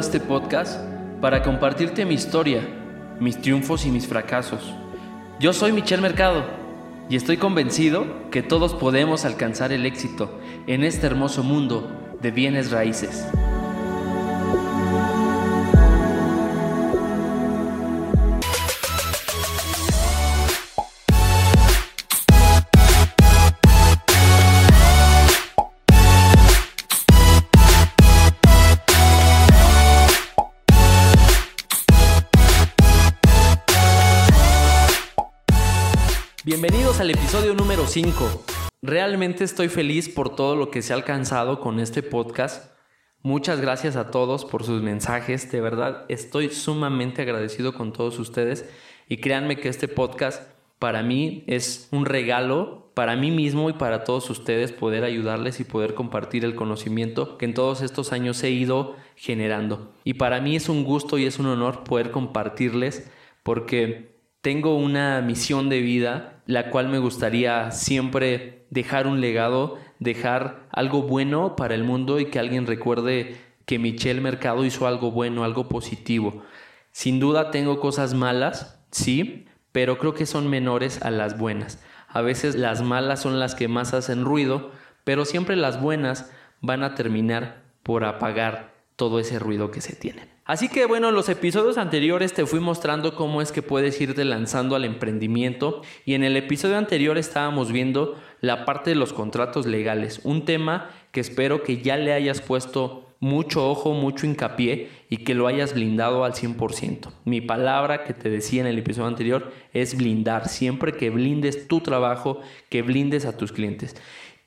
este podcast para compartirte mi historia, mis triunfos y mis fracasos. Yo soy Michel Mercado y estoy convencido que todos podemos alcanzar el éxito en este hermoso mundo de bienes raíces. Bienvenidos al episodio número 5. Realmente estoy feliz por todo lo que se ha alcanzado con este podcast. Muchas gracias a todos por sus mensajes. De verdad, estoy sumamente agradecido con todos ustedes. Y créanme que este podcast para mí es un regalo para mí mismo y para todos ustedes poder ayudarles y poder compartir el conocimiento que en todos estos años he ido generando. Y para mí es un gusto y es un honor poder compartirles porque tengo una misión de vida la cual me gustaría siempre dejar un legado, dejar algo bueno para el mundo y que alguien recuerde que Michelle Mercado hizo algo bueno, algo positivo. Sin duda tengo cosas malas, sí, pero creo que son menores a las buenas. A veces las malas son las que más hacen ruido, pero siempre las buenas van a terminar por apagar todo ese ruido que se tiene. Así que bueno, en los episodios anteriores te fui mostrando cómo es que puedes irte lanzando al emprendimiento y en el episodio anterior estábamos viendo la parte de los contratos legales, un tema que espero que ya le hayas puesto mucho ojo, mucho hincapié y que lo hayas blindado al 100%. Mi palabra que te decía en el episodio anterior es blindar, siempre que blindes tu trabajo, que blindes a tus clientes.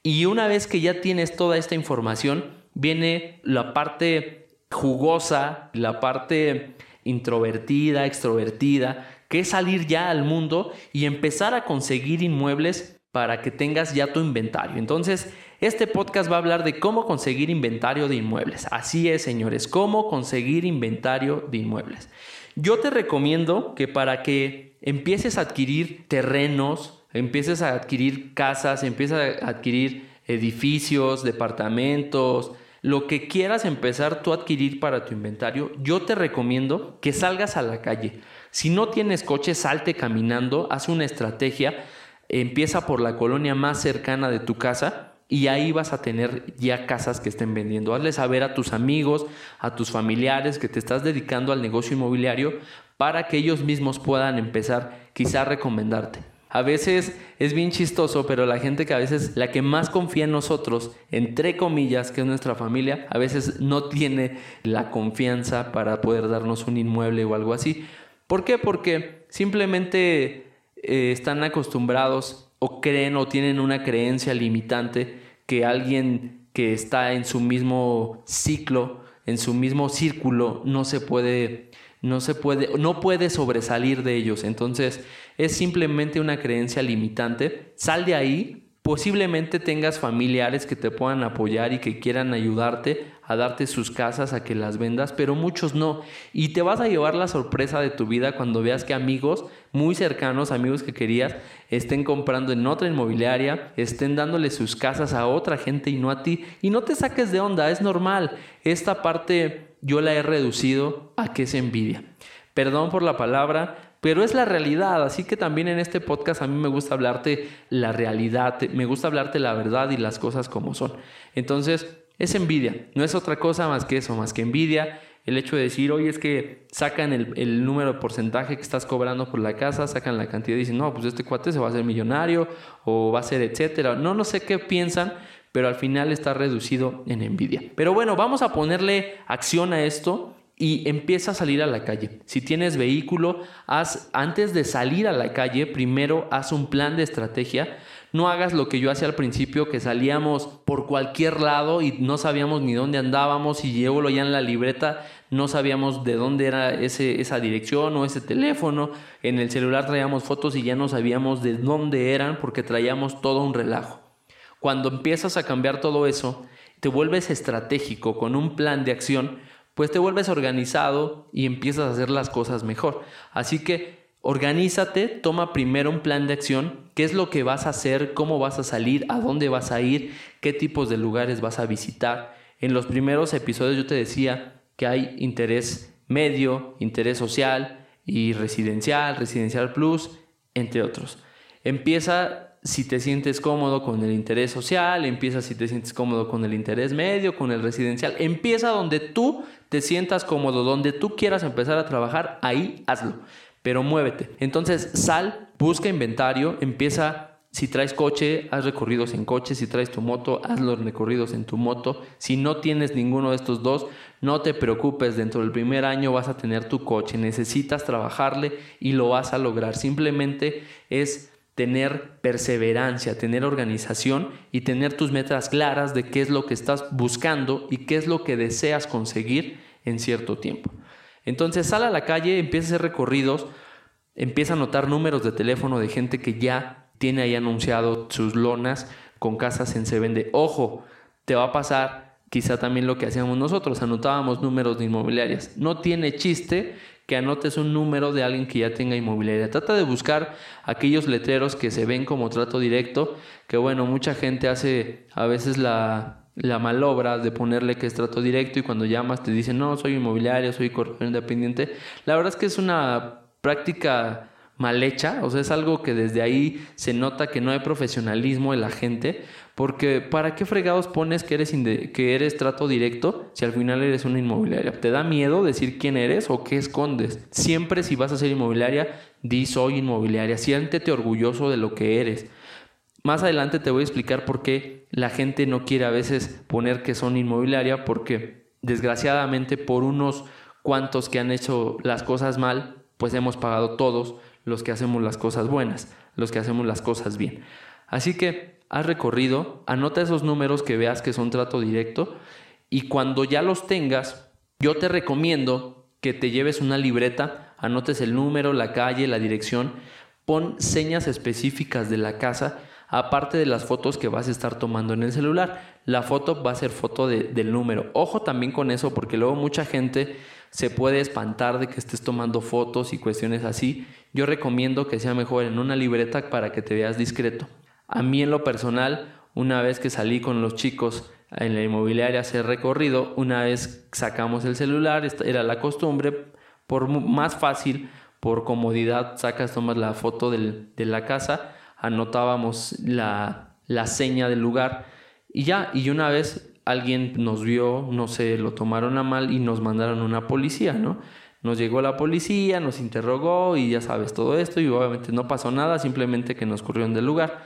Y una vez que ya tienes toda esta información, viene la parte jugosa, la parte introvertida, extrovertida, que es salir ya al mundo y empezar a conseguir inmuebles para que tengas ya tu inventario. Entonces, este podcast va a hablar de cómo conseguir inventario de inmuebles. Así es, señores, cómo conseguir inventario de inmuebles. Yo te recomiendo que para que empieces a adquirir terrenos, empieces a adquirir casas, empieces a adquirir edificios, departamentos, lo que quieras empezar tú a adquirir para tu inventario, yo te recomiendo que salgas a la calle. Si no tienes coche, salte caminando, haz una estrategia, empieza por la colonia más cercana de tu casa y ahí vas a tener ya casas que estén vendiendo. Hazle saber a tus amigos, a tus familiares que te estás dedicando al negocio inmobiliario para que ellos mismos puedan empezar quizá a recomendarte. A veces es bien chistoso, pero la gente que a veces, la que más confía en nosotros, entre comillas, que es nuestra familia, a veces no tiene la confianza para poder darnos un inmueble o algo así. ¿Por qué? Porque simplemente eh, están acostumbrados o creen o tienen una creencia limitante que alguien que está en su mismo ciclo, en su mismo círculo, no se puede no se puede, no puede sobresalir de ellos. Entonces, es simplemente una creencia limitante. Sal de ahí. Posiblemente tengas familiares que te puedan apoyar y que quieran ayudarte a darte sus casas, a que las vendas, pero muchos no. Y te vas a llevar la sorpresa de tu vida cuando veas que amigos muy cercanos, amigos que querías, estén comprando en otra inmobiliaria, estén dándole sus casas a otra gente y no a ti. Y no te saques de onda, es normal. Esta parte yo la he reducido a que es envidia. Perdón por la palabra, pero es la realidad. Así que también en este podcast a mí me gusta hablarte la realidad, me gusta hablarte la verdad y las cosas como son. Entonces, es envidia, no es otra cosa más que eso, más que envidia. El hecho de decir, oye, es que sacan el, número de porcentaje que estás cobrando por la casa, sacan la cantidad y dicen, no, pues este cuate se va a hacer millonario o va a ser etcétera. No, no sé qué piensan, pero al final está reducido en envidia. Pero bueno, vamos a ponerle acción a esto y empieza a salir a la calle. Si tienes vehículo, haz antes de salir a la calle, primero haz un plan de estrategia. No hagas lo que yo hacía al principio, que salíamos por cualquier lado y no sabíamos ni dónde andábamos y llevo ya en la libreta, no sabíamos de dónde era ese, esa dirección o ese teléfono. En el celular traíamos fotos y ya no sabíamos de dónde eran porque traíamos todo un relajo. Cuando empiezas a cambiar todo eso, te vuelves estratégico con un plan de acción, pues te vuelves organizado y empiezas a hacer las cosas mejor. Así que organízate, toma primero un plan de acción, qué es lo que vas a hacer, cómo vas a salir, a dónde vas a ir, qué tipos de lugares vas a visitar. En los primeros episodios yo te decía que hay interés medio, interés social y residencial, residencial plus, entre otros. Empieza si te sientes cómodo con el interés social, empieza si te sientes cómodo con el interés medio, con el residencial. Empieza donde tú te sientas cómodo, donde tú quieras empezar a trabajar, ahí hazlo. Pero muévete. Entonces sal, busca inventario, empieza si traes coche, haz recorridos en coche. Si traes tu moto, haz los recorridos en tu moto. Si no tienes ninguno de estos dos, no te preocupes. Dentro del primer año vas a tener tu coche. Necesitas trabajarle y lo vas a lograr. Simplemente es tener perseverancia, tener organización y tener tus metas claras de qué es lo que estás buscando y qué es lo que deseas conseguir en cierto tiempo. Entonces sal a la calle, empieza a hacer recorridos, empieza a anotar números de teléfono de gente que ya tiene ahí anunciado sus lonas con casas en Se Vende. Ojo, te va a pasar quizá también lo que hacíamos nosotros, anotábamos números de inmobiliarias. No tiene chiste que anotes un número de alguien que ya tenga inmobiliaria. Trata de buscar aquellos letreros que se ven como trato directo, que bueno, mucha gente hace a veces la, la malobra de ponerle que es trato directo y cuando llamas te dicen, no, soy inmobiliario, soy corredor independiente. La verdad es que es una práctica mal hecha, o sea, es algo que desde ahí se nota que no hay profesionalismo en la gente, porque ¿para qué fregados pones que eres, que eres trato directo si al final eres una inmobiliaria? ¿Te da miedo decir quién eres o qué escondes? Siempre si vas a ser inmobiliaria, di soy inmobiliaria, siéntete orgulloso de lo que eres. Más adelante te voy a explicar por qué la gente no quiere a veces poner que son inmobiliaria, porque desgraciadamente por unos cuantos que han hecho las cosas mal, pues hemos pagado todos los que hacemos las cosas buenas, los que hacemos las cosas bien. Así que haz recorrido, anota esos números que veas que son trato directo y cuando ya los tengas, yo te recomiendo que te lleves una libreta, anotes el número, la calle, la dirección, pon señas específicas de la casa, aparte de las fotos que vas a estar tomando en el celular. La foto va a ser foto del número. Ojo también con eso porque luego mucha gente se puede espantar de que estés tomando fotos y cuestiones así. Yo recomiendo que sea mejor en una libreta para que te veas discreto. A mí en lo personal, una vez que salí con los chicos en la inmobiliaria a hacer recorrido, una vez sacamos el celular, era la costumbre, por más fácil, por comodidad, sacas, tomas la foto de la casa, anotábamos la, la seña del lugar y ya, y una vez alguien nos vio, no sé, lo tomaron a mal y nos mandaron una policía, ¿no? Nos llegó la policía, nos interrogó y ya sabes todo esto y obviamente no pasó nada, simplemente que nos corrieron del lugar.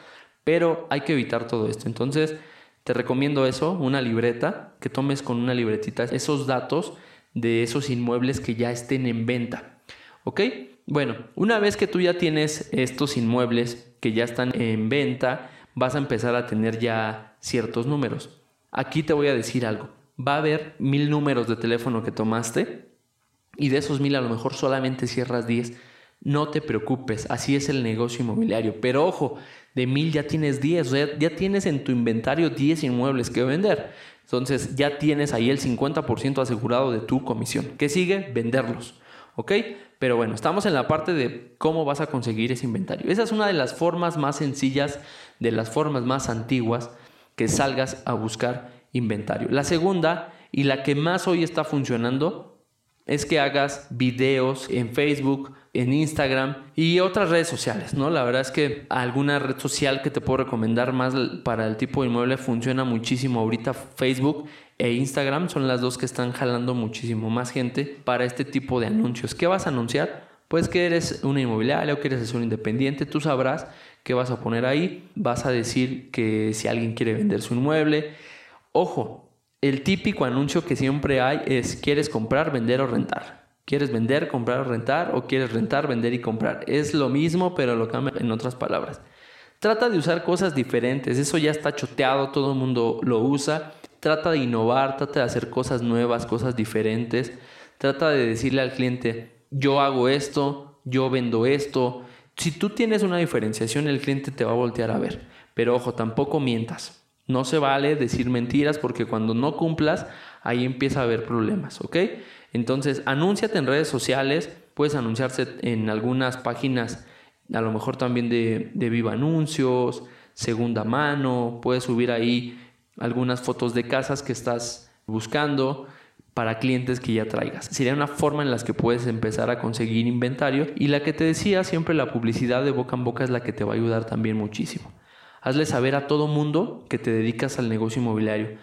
Pero hay que evitar todo esto. Entonces, te recomiendo eso, una libreta, que tomes con una libretita esos datos de esos inmuebles que ya estén en venta. ¿Ok? Bueno, una vez que tú ya tienes estos inmuebles que ya están en venta, vas a empezar a tener ya ciertos números. Aquí te voy a decir algo. Va a haber mil números de teléfono que tomaste y de esos mil a lo mejor solamente cierras 10. No te preocupes, así es el negocio inmobiliario. Pero ojo, de mil ya tienes 10, o sea, ya tienes en tu inventario 10 inmuebles que vender. Entonces ya tienes ahí el 50% asegurado de tu comisión. ¿Qué sigue? Venderlos. ¿Ok? Pero bueno, estamos en la parte de cómo vas a conseguir ese inventario. Esa es una de las formas más sencillas, de las formas más antiguas que salgas a buscar inventario. La segunda y la que más hoy está funcionando es que hagas videos en Facebook, en Instagram y otras redes sociales, ¿no? La verdad es que alguna red social que te puedo recomendar más para el tipo de inmueble funciona muchísimo ahorita Facebook e Instagram son las dos que están jalando muchísimo más gente para este tipo de anuncios. ¿Qué vas a anunciar? Pues que eres una inmobiliaria o que eres asesor independiente, tú sabrás ¿Qué vas a poner ahí? Vas a decir que si alguien quiere vender su inmueble. Ojo, el típico anuncio que siempre hay es ¿quieres comprar, vender o rentar? ¿Quieres vender, comprar o rentar? ¿O quieres rentar, vender y comprar? Es lo mismo, pero lo cambia en otras palabras. Trata de usar cosas diferentes, eso ya está choteado, todo el mundo lo usa. Trata de innovar, trata de hacer cosas nuevas, cosas diferentes. Trata de decirle al cliente, yo hago esto, yo vendo esto, si tú tienes una diferenciación, el cliente te va a voltear a ver. Pero ojo, tampoco mientas. No se vale decir mentiras porque cuando no cumplas, ahí empieza a haber problemas, ¿ok? Entonces, anúnciate en redes sociales, puedes anunciarse en algunas páginas, a lo mejor también de, de Viva Anuncios, Segunda Mano, puedes subir ahí algunas fotos de casas que estás buscando, para clientes que ya traigas. Sería una forma en la que puedes empezar a conseguir inventario y la que te decía, siempre la publicidad de boca en boca es la que te va a ayudar también muchísimo. Hazle saber a todo mundo que te dedicas al negocio inmobiliario.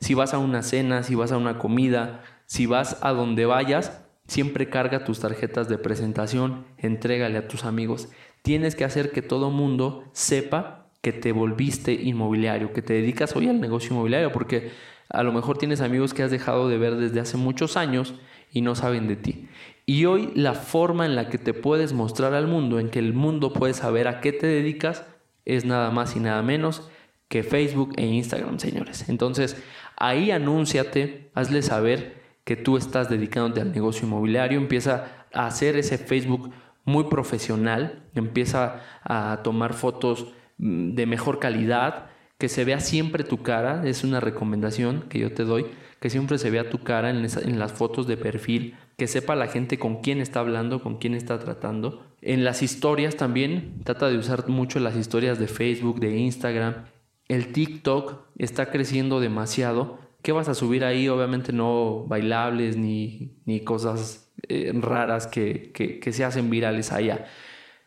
Si vas a una cena, si vas a una comida, si vas a donde vayas, siempre carga tus tarjetas de presentación, entrégale a tus amigos. Tienes que hacer que todo mundo sepa que te volviste inmobiliario, que te dedicas hoy al negocio inmobiliario, porque a lo mejor tienes amigos que has dejado de ver desde hace muchos años y no saben de ti. Y hoy la forma en la que te puedes mostrar al mundo, en que el mundo puede saber a qué te dedicas, es nada más y nada menos que Facebook e Instagram, señores. Entonces, ahí anúnciate, hazle saber que tú estás dedicándote al negocio inmobiliario, empieza a hacer ese Facebook muy profesional, empieza a tomar fotos mm, de mejor calidad, que se vea siempre tu cara, es una recomendación que yo te doy, que siempre se vea tu cara en, en, las fotos de perfil, que sepa la gente con quién está hablando, con quién está tratando. En las historias también, trata de usar mucho las historias de Facebook, de Instagram. El TikTok está creciendo demasiado. ¿Qué vas a subir ahí? Obviamente no bailables ni, ni cosas eh, raras que, que, se hacen virales allá.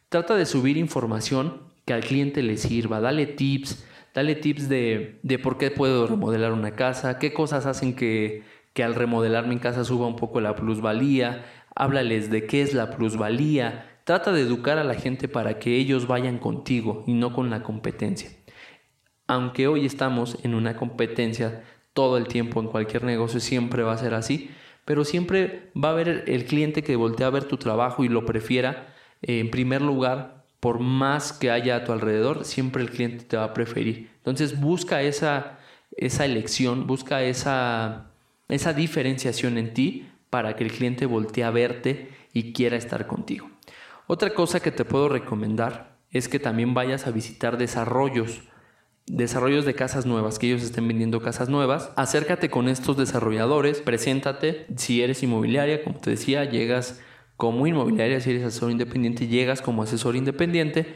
Trata de subir información que al cliente le sirva, dale tips, Dale tips de, de por qué puedo remodelar una casa, qué cosas hacen que, que al remodelar mi casa suba un poco la plusvalía, háblales de qué es la plusvalía, trata de educar a la gente para que ellos vayan contigo y no con la competencia. Aunque hoy estamos en una competencia todo el tiempo en cualquier negocio, siempre va a ser así, pero siempre va a haber el cliente que voltea a ver tu trabajo y lo prefiera eh, en primer lugar por más que haya a tu alrededor, siempre el cliente te va a preferir. Entonces busca esa, esa elección, busca esa, esa diferenciación en ti para que el cliente voltee a verte y quiera estar contigo. Otra cosa que te puedo recomendar es que también vayas a visitar desarrollos, desarrollos de casas nuevas, que ellos estén vendiendo casas nuevas. Acércate con estos desarrolladores, preséntate. Si eres inmobiliaria, como te decía, llegas como inmobiliaria, si eres asesor independiente, llegas como asesor independiente,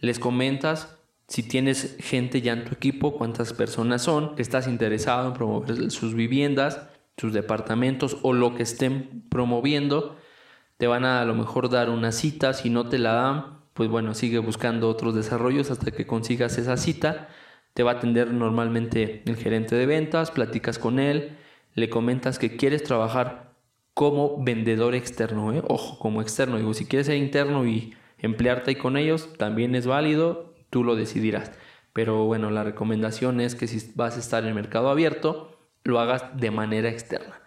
les comentas si tienes gente ya en tu equipo, cuántas personas son, que estás interesado en promover sus viviendas, sus departamentos o lo que estén promoviendo, te van a a lo mejor dar una cita, si no te la dan, pues bueno, sigue buscando otros desarrollos hasta que consigas esa cita. Te va a atender normalmente el gerente de ventas, platicas con él, le comentas que quieres trabajar como vendedor externo, ¿eh? ojo, como externo. Digo, si quieres ser interno y emplearte ahí con ellos, también es válido, tú lo decidirás. Pero bueno, la recomendación es que si vas a estar en el mercado abierto, lo hagas de manera externa.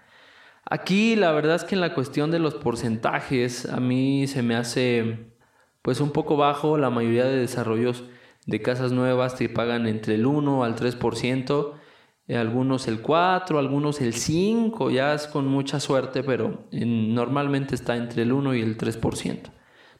Aquí la verdad es que en la cuestión de los porcentajes, a mí se me hace pues un poco bajo. La mayoría de desarrollos de casas nuevas te pagan entre el 1 al 3%. Eh, algunos el 4, algunos el 5, ya es con mucha suerte, pero normalmente está entre el 1 y el 3%.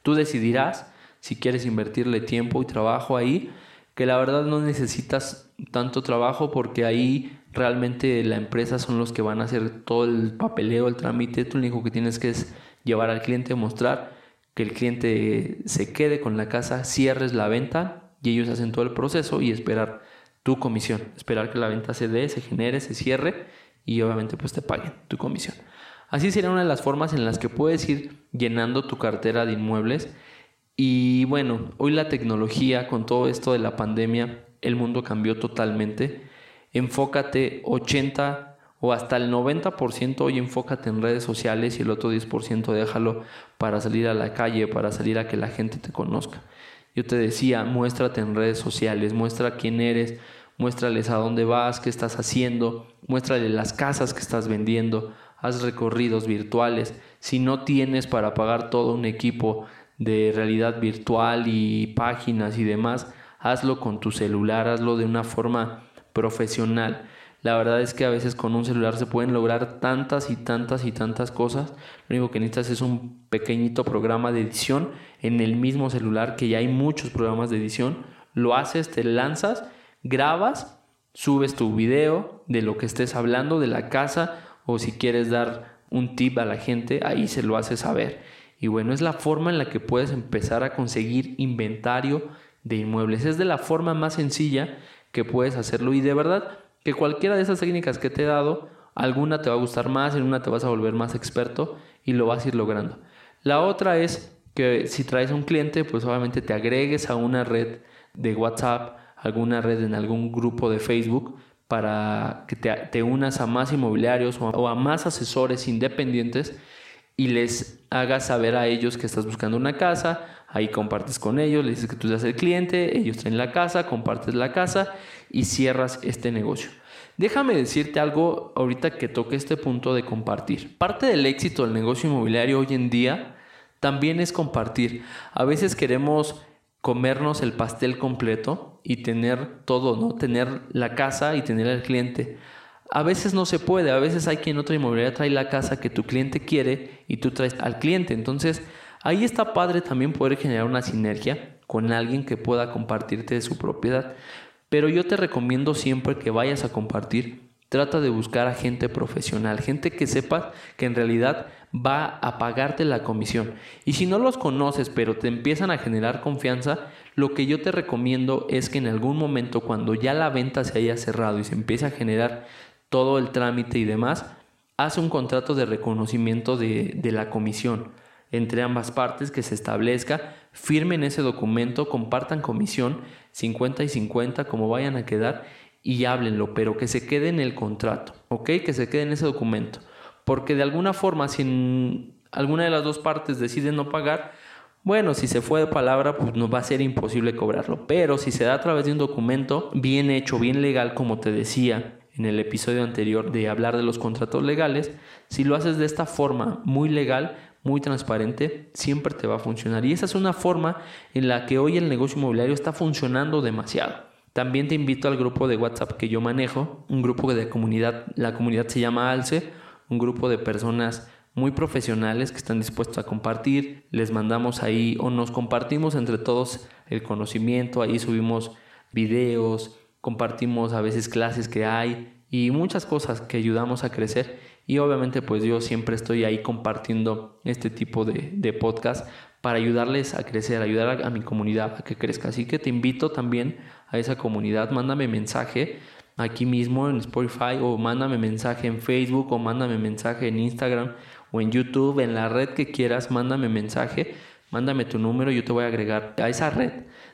Tú decidirás si quieres invertirle tiempo y trabajo ahí, que la verdad no necesitas tanto trabajo porque ahí realmente la empresa son los que van a hacer todo el papeleo, el trámite, tú lo único que tienes que es llevar al cliente, mostrar que el cliente se quede con la casa, cierres la venta y ellos hacen todo el proceso y esperar tu comisión. Esperar que la venta se dé, se genere, se cierre y obviamente pues te paguen tu comisión. Así sería una de las formas en las que puedes ir llenando tu cartera de inmuebles. Y bueno, hoy la tecnología con todo esto de la pandemia, el mundo cambió totalmente. Enfócate 80 o hasta el 90% hoy enfócate en redes sociales y el otro 10% déjalo para salir a la calle, para salir a que la gente te conozca. Yo te decía, muéstrate en redes sociales, muestra quién eres, muéstrales a dónde vas, qué estás haciendo, muéstrale las casas que estás vendiendo, haz recorridos virtuales. Si no tienes para pagar todo un equipo de realidad virtual y páginas y demás, hazlo con tu celular, hazlo de una forma profesional. La verdad es que a veces con un celular se pueden lograr tantas y tantas y tantas cosas. Lo único que necesitas es un pequeñito programa de edición en el mismo celular, que ya hay muchos programas de edición. Lo haces, te lanzas grabas, subes tu video de lo que estés hablando de la casa o si quieres dar un tip a la gente, ahí se lo haces saber. Y bueno, es la forma en la que puedes empezar a conseguir inventario de inmuebles. Es de la forma más sencilla que puedes hacerlo y de verdad que cualquiera de esas técnicas que te he dado, Alguna te va a gustar más, en una te vas a volver más experto y lo vas a ir logrando. La otra es que si traes un cliente, pues obviamente te agregues a una red de WhatsApp, alguna red en algún grupo de Facebook para que te, unas a más inmobiliarios o a más asesores independientes y les hagas saber a ellos que estás buscando una casa, ahí compartes con ellos, les dices que tú eres el cliente, ellos traen la casa, compartes la casa y cierras este negocio. Déjame decirte algo ahorita que toque este punto de compartir. Parte del éxito del negocio inmobiliario hoy en día también es compartir. A veces queremos comernos el pastel completo y tener todo, ¿no? Tener la casa y tener al cliente. A veces no se puede, a veces hay quien otra inmobiliaria trae la casa que tu cliente quiere y tú traes al cliente. Entonces, ahí está padre también poder generar una sinergia con alguien que pueda compartirte de su propiedad. Pero yo te recomiendo siempre que vayas a compartir, trata de buscar a gente profesional, gente que sepa que en realidad va a pagarte la comisión. Y si no los conoces, pero te empiezan a generar confianza, lo que yo te recomiendo es que en algún momento, cuando ya la venta se haya cerrado y se empiece a generar todo el trámite y demás, haz un contrato de reconocimiento de, de la comisión entre ambas partes que se establezca, firmen ese documento, compartan comisión 50 y 50 como vayan a quedar y háblenlo, pero que se quede en el contrato, ¿ok? Que se quede en ese documento. Porque de alguna forma, si alguna de las dos partes decide no pagar, bueno, si se fue de palabra, pues no va a ser imposible cobrarlo. Pero si se da a través de un documento bien hecho, bien legal, como te decía en el episodio anterior de hablar de los contratos legales, si lo haces de esta forma muy legal, muy transparente, siempre te va a funcionar. Y esa es una forma en la que hoy el negocio inmobiliario está funcionando demasiado. También te invito al grupo de WhatsApp que yo manejo, un grupo de comunidad, la comunidad se llama ALCE, un grupo de personas muy profesionales que están dispuestos a compartir, les mandamos ahí o nos compartimos entre todos el conocimiento, ahí subimos videos, compartimos a veces clases que hay y muchas cosas que ayudamos a crecer y obviamente pues yo siempre estoy ahí compartiendo este tipo de, de podcast para ayudarles a crecer, ayudar a, mi comunidad a que crezca. Así que te invito también a esa comunidad, mándame mensaje aquí mismo en Spotify o mándame mensaje en Facebook o mándame mensaje en Instagram o en YouTube, en la red que quieras, mándame mensaje, mándame tu número, yo te voy a agregar a esa red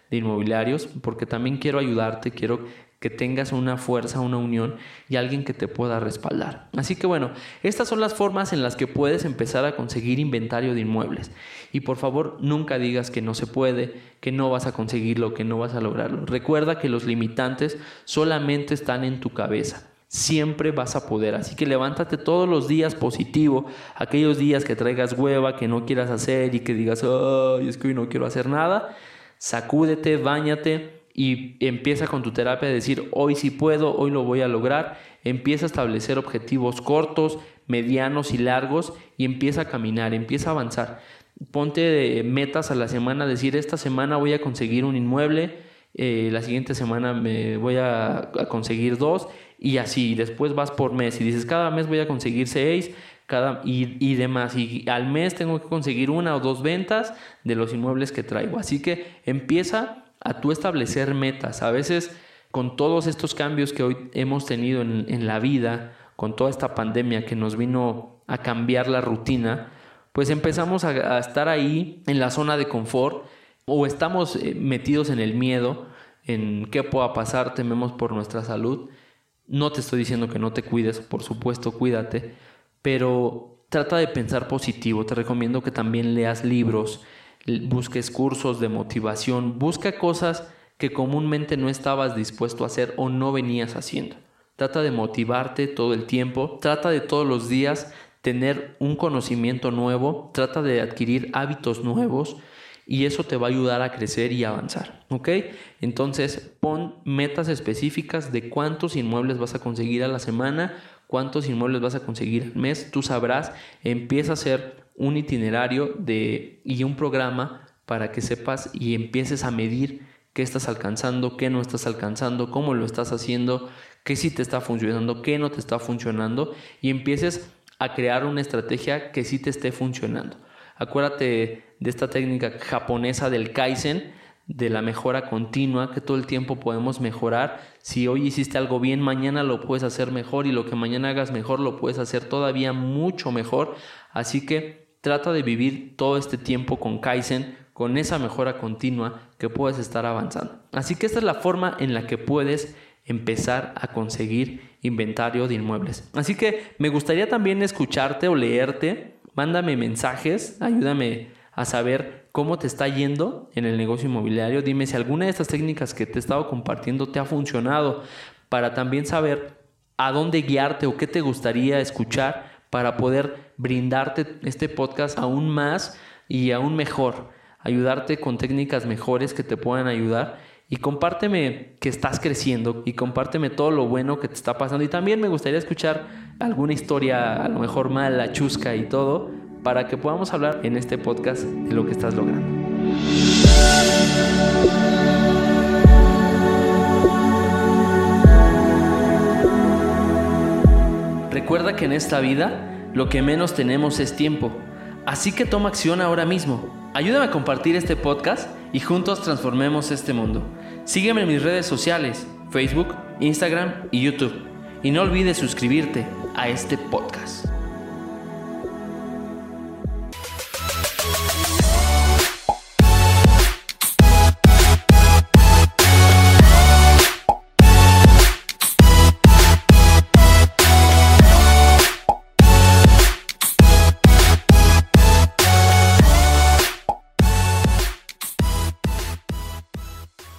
de inmobiliarios porque también quiero ayudarte, quiero que tengas una fuerza, una unión y alguien que te pueda respaldar. Así que bueno, estas son las formas en las que puedes empezar a conseguir inventario de inmuebles. Y por favor, nunca digas que no se puede, que no vas a conseguirlo, que no vas a lograrlo. Recuerda que los limitantes solamente están en tu cabeza siempre vas a poder. Así que levántate todos los días positivo, aquellos días que traigas hueva, que no quieras hacer y que digas, ay, es que hoy no quiero hacer nada, sacúdete, bañate y empieza con tu terapia a decir, hoy sí puedo, hoy lo voy a lograr. Empieza a establecer objetivos cortos, medianos y largos y empieza a caminar, empieza a avanzar. Ponte metas a la semana, decir, esta semana voy a conseguir un inmueble, eh, la siguiente semana me voy a, conseguir dos y así. Después vas por mes y dices, cada mes voy a conseguir seis. Cada, y, y demás, y al mes tengo que conseguir una o dos ventas de los inmuebles que traigo. Así que empieza a tú establecer metas. A veces con todos estos cambios que hoy hemos tenido en, la vida, con toda esta pandemia que nos vino a cambiar la rutina, pues empezamos a, estar ahí en la zona de confort o estamos eh, metidos en el miedo, en qué pueda pasar, tememos por nuestra salud. No te estoy diciendo que no te cuides, por supuesto, cuídate, pero trata de pensar positivo. Te recomiendo que también leas libros, busques cursos de motivación, busca cosas que comúnmente no estabas dispuesto a hacer o no venías haciendo. Trata de motivarte todo el tiempo, trata de todos los días tener un conocimiento nuevo, trata de adquirir hábitos nuevos y eso te va a ayudar a crecer y avanzar, ¿ok? Entonces pon metas específicas de cuántos inmuebles vas a conseguir a la semana, cuántos inmuebles vas a conseguir al mes, tú sabrás, empieza a hacer un itinerario de, y un programa para que sepas y empieces a medir qué estás alcanzando, qué no estás alcanzando, cómo lo estás haciendo, qué sí te está funcionando, qué no te está funcionando y empieces a crear una estrategia que sí te esté funcionando. Acuérdate de esta técnica japonesa del Kaizen, de la mejora continua, que todo el tiempo podemos mejorar. Si hoy hiciste algo bien, mañana lo puedes hacer mejor y lo que mañana hagas mejor lo puedes hacer todavía mucho mejor. Así que trata de vivir todo este tiempo con Kaizen, con esa mejora continua que puedes estar avanzando. Así que esta es la forma en la que puedes empezar a conseguir inventario de inmuebles. Así que me gustaría también escucharte o leerte. Mándame mensajes, ayúdame a saber cómo te está yendo en el negocio inmobiliario. Dime si alguna de estas técnicas que te he estado compartiendo te ha funcionado para también saber a dónde guiarte o qué te gustaría escuchar para poder brindarte este podcast aún más y aún mejor, ayudarte con técnicas mejores que te puedan ayudar y compárteme que estás creciendo y compárteme todo lo bueno que te está pasando y también me gustaría escuchar alguna historia a lo mejor mala, chusca y todo para que podamos hablar en este podcast de lo que estás logrando. Recuerda que en esta vida lo que menos tenemos es tiempo, así que toma acción ahora mismo. Ayúdame a compartir este podcast y juntos transformemos este mundo. Sígueme en mis redes sociales, Facebook, Instagram y YouTube. Y no olvides suscribirte a este podcast.